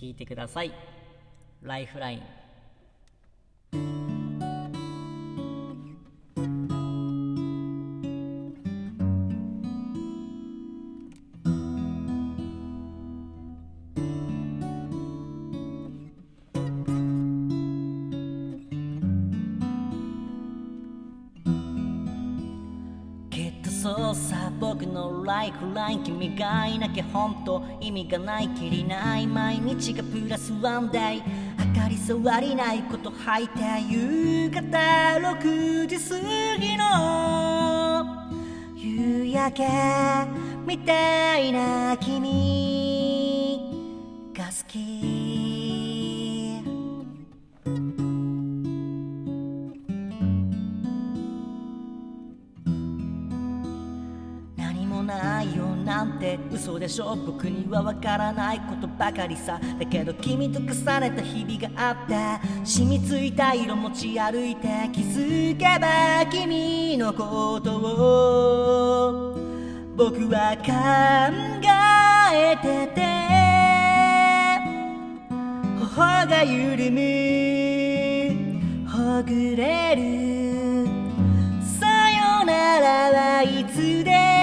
聞いてください。ライフライン。そうさ僕のライフライン君がいなきゃ本当意味がないきりない毎日がプラスワンデイ。明かり触りないこと吐いて夕方6時過ぎの。夕焼けみたいな君が好き。ないよなんて嘘でしょ僕にはわからないことばかりさ。だけど君と重ねた日々があって染みついた色持ち歩いて気づけば君のことを僕は考えてて頬が緩むほぐれる。さよならはいつでも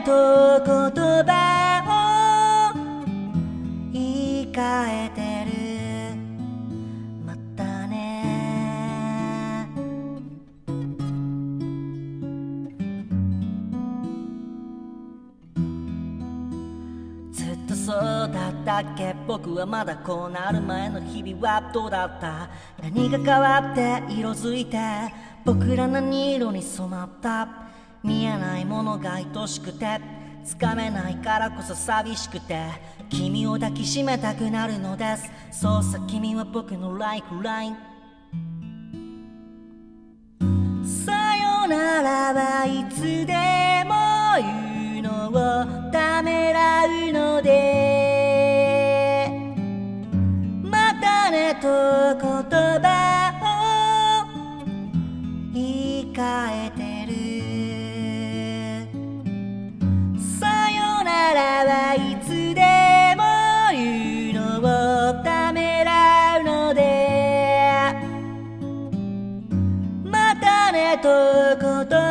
と言葉を言い換えてる。またね。ずっとそうだったっけ？僕はまだこうなる前の日々はどうだった？何が変わって？色づいて？僕ら何色に染まった。見えないものが愛しくてつかめないからこそ寂しくて君を抱きしめたくなるのです。そうさ君は僕のライフライン。さよならはいつでも言うのをためらうのでまたねと言葉を言い換えてる。こと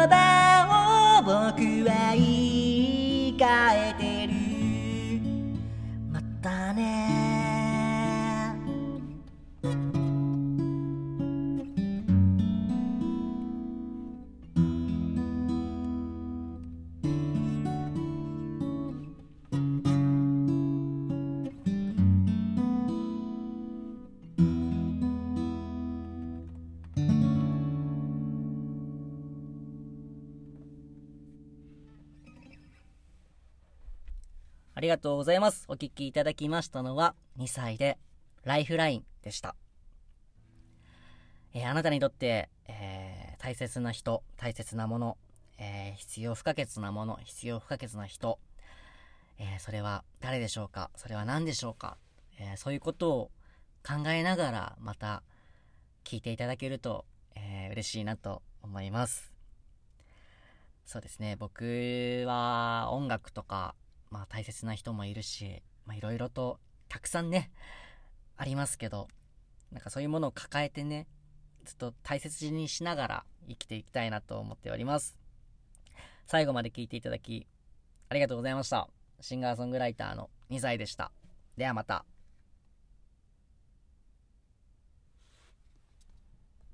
ありがとうございます。お聞きいただきましたのは、2歳で、ライフラインでした。えーあなたにとって、えー大切な人、大切なもの、えー必要不可欠なもの、必要不可欠な人、えそれは誰でしょうか？それは何でしょうか、えそういうことを考えながら、また、聞いていただけると、え嬉しいなと思います。そうですね、僕は音楽とか、まあ大切な人もいるし、まあいろいろとたくさんね、ありますけど、なんかそういうものを抱えてね、ずっと大切にしながら生きていきたいなと思っております。最後まで聞いていただき、ありがとうございました。シンガーソングライターの2歳でした。ではまた。